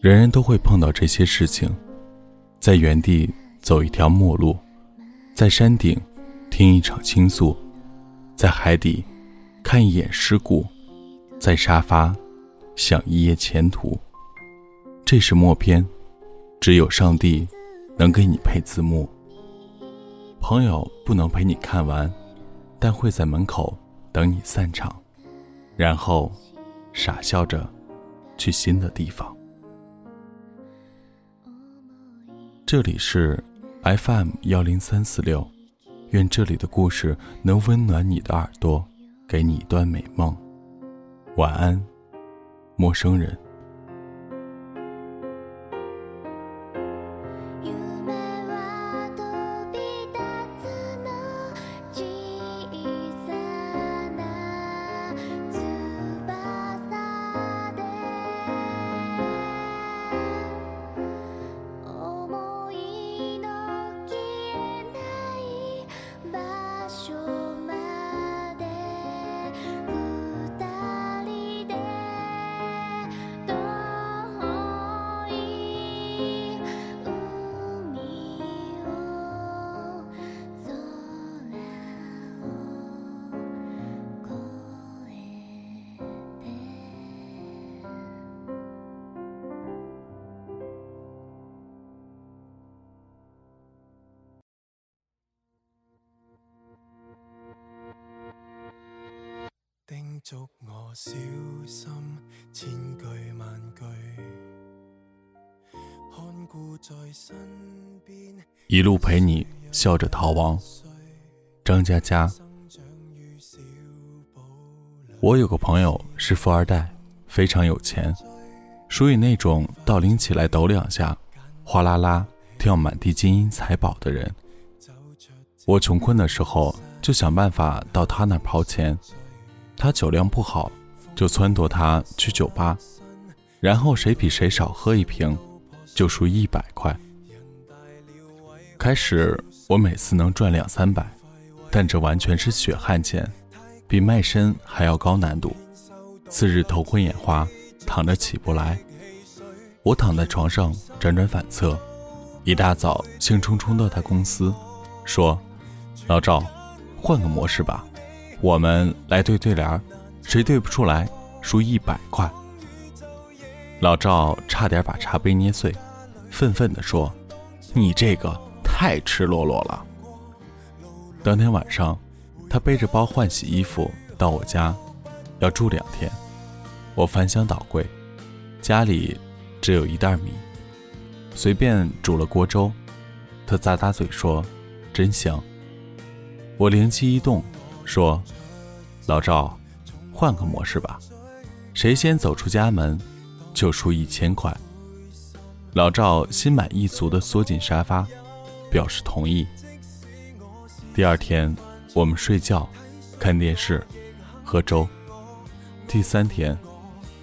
人人都会碰到这些事情，在原地走一条陌路，在山顶听一场倾诉，在海底看一眼尸骨，在沙发想一夜前途。这是默片，只有上帝能给你配字幕。朋友不能陪你看完，但会在门口等你散场，然后傻笑着去新的地方。这里是 FM 幺零三四六，愿这里的故事能温暖你的耳朵，给你一段美梦。晚安，陌生人。我小心千句万句，一路陪你笑着逃亡，张嘉佳。我有个朋友是富二代，非常有钱，属于那种到拎起来抖两下，哗啦啦掉满地金银财宝的人。我穷困的时候，就想办法到他那刨钱。他酒量不好，就撺掇他去酒吧，然后谁比谁少喝一瓶，就输一百块。开始我每次能赚两三百，但这完全是血汗钱，比卖身还要高难度。次日头昏眼花，躺着起不来。我躺在床上辗转反侧，一大早兴冲冲到他公司，说：“老赵，换个模式吧。”我们来对对联，谁对不出来，输一百块。老赵差点把茶杯捏碎，愤愤地说：“你这个太赤裸裸了。”当天晚上，他背着包换洗衣服到我家，要住两天。我翻箱倒柜，家里只有一袋米，随便煮了锅粥。他咂咂嘴说：“真香。”我灵机一动。说：“老赵，换个模式吧，谁先走出家门，就输一千块。”老赵心满意足地缩进沙发，表示同意。第二天，我们睡觉、看电视、喝粥；第三天，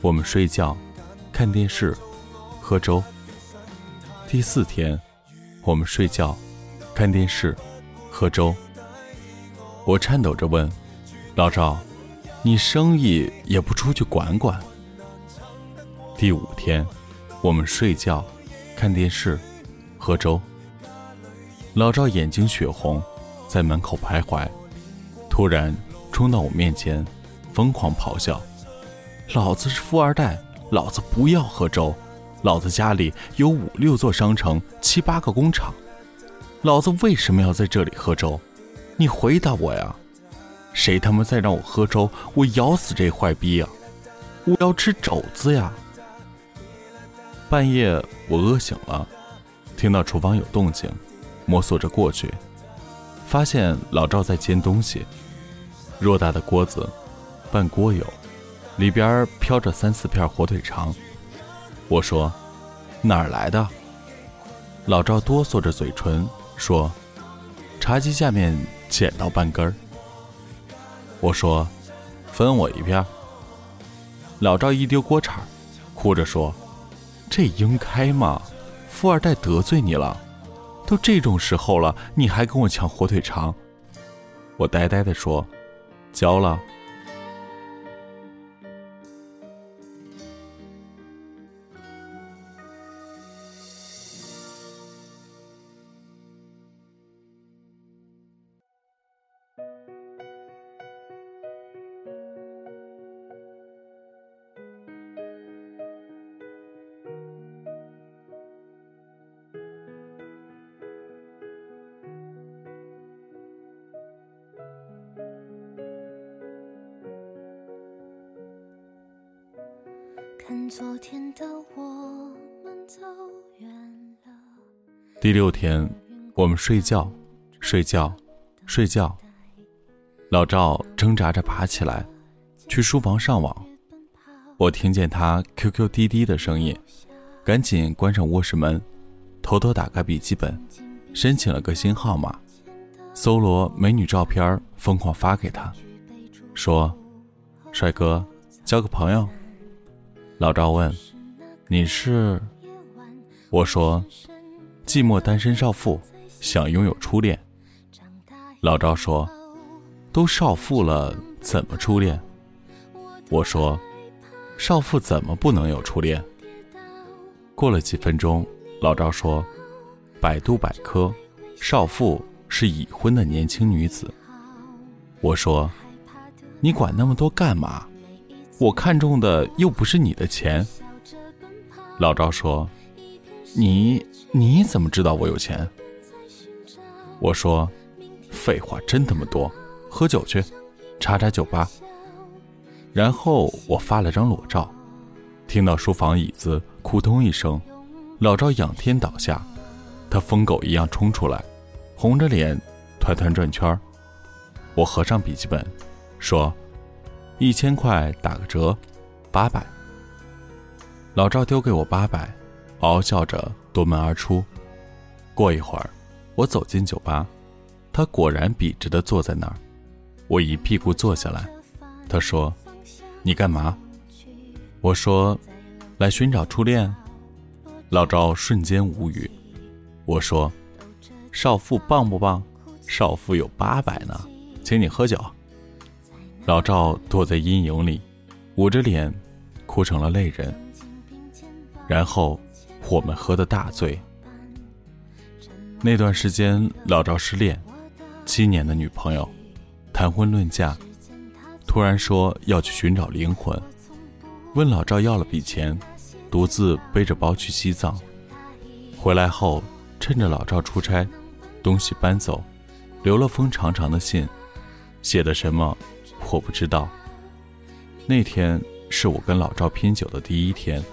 我们睡觉、看电视、喝粥；第四天，我们睡觉、看电视、喝粥。我颤抖着问：“老赵，你生意也不出去管管？”第五天，我们睡觉、看电视、喝粥。老赵眼睛血红，在门口徘徊，突然冲到我面前，疯狂咆哮：“老子是富二代，老子不要喝粥！老子家里有五六座商城，七八个工厂，老子为什么要在这里喝粥？”你回答我呀！谁他妈再让我喝粥，我咬死这坏逼呀！我要吃肘子呀！半夜我饿醒了，听到厨房有动静，摸索着过去，发现老赵在煎东西。偌大的锅子，半锅油，里边飘着三四片火腿肠。我说：“哪儿来的？”老赵哆嗦着嘴唇说：“茶几下面。”捡到半根儿，我说：“分我一片。”老赵一丢锅铲，哭着说：“这应该嘛？富二代得罪你了？都这种时候了，你还跟我抢火腿肠？”我呆呆的说：“交了。”看昨天的我们走远了。第六天，我们睡觉，睡觉，睡觉。老赵挣扎着爬起来，去书房上网。我听见他 QQ 滴滴的声音，赶紧关上卧室门，偷偷打开笔记本，申请了个新号码，搜罗美女照片，疯狂发给他，说：“帅哥，交个朋友。”老赵问：“你是？”我说：“寂寞单身少妇，想拥有初恋。”老赵说：“都少妇了，怎么初恋？”我说：“少妇怎么不能有初恋？”过了几分钟，老赵说：“百度百科，少妇是已婚的年轻女子。”我说：“你管那么多干嘛？”我看中的又不是你的钱。老赵说：“你你怎么知道我有钱？”我说：“废话真他妈多，喝酒去，查查酒吧。”然后我发了张裸照，听到书房椅子扑通一声，老赵仰天倒下，他疯狗一样冲出来，红着脸团团转圈我合上笔记本，说。一千块打个折，八百。老赵丢给我八百，嗷笑着夺门而出。过一会儿，我走进酒吧，他果然笔直的坐在那儿。我一屁股坐下来，他说：“你干嘛？”我说：“来寻找初恋。”老赵瞬间无语。我说：“少妇棒不棒？少妇有八百呢，请你喝酒。”老赵躲在阴影里，捂着脸，哭成了泪人。然后我们喝的大醉。那段时间，老赵失恋，七年的女朋友，谈婚论嫁，突然说要去寻找灵魂，问老赵要了笔钱，独自背着包去西藏。回来后，趁着老赵出差，东西搬走，留了封长长的信，写的什么？我不知道。那天是我跟老赵拼酒的第一天，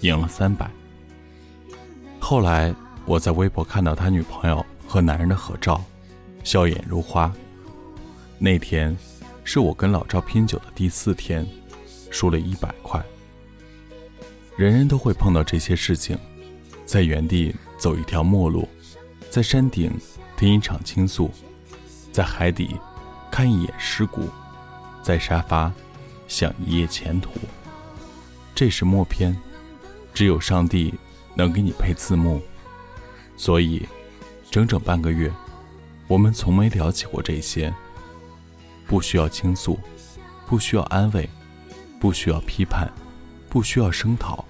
赢了三百。后来我在微博看到他女朋友和男人的合照，笑眼如花。那天是我跟老赵拼酒的第四天，输了一百块。人人都会碰到这些事情，在原地走一条陌路，在山顶听一场倾诉，在海底看一眼尸骨。在沙发，想一夜前途。这是默片，只有上帝能给你配字幕。所以，整整半个月，我们从没聊起过这些。不需要倾诉，不需要安慰，不需要批判，不需要声讨，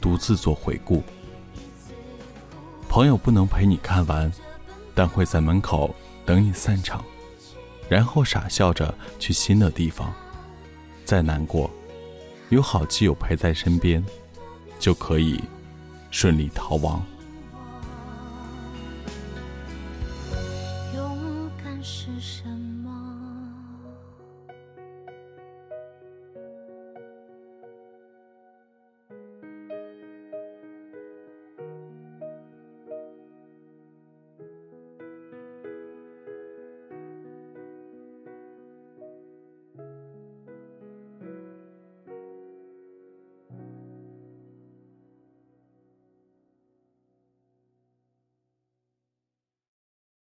独自做回顾。朋友不能陪你看完，但会在门口等你散场。然后傻笑着去新的地方，再难过，有好基友陪在身边，就可以顺利逃亡。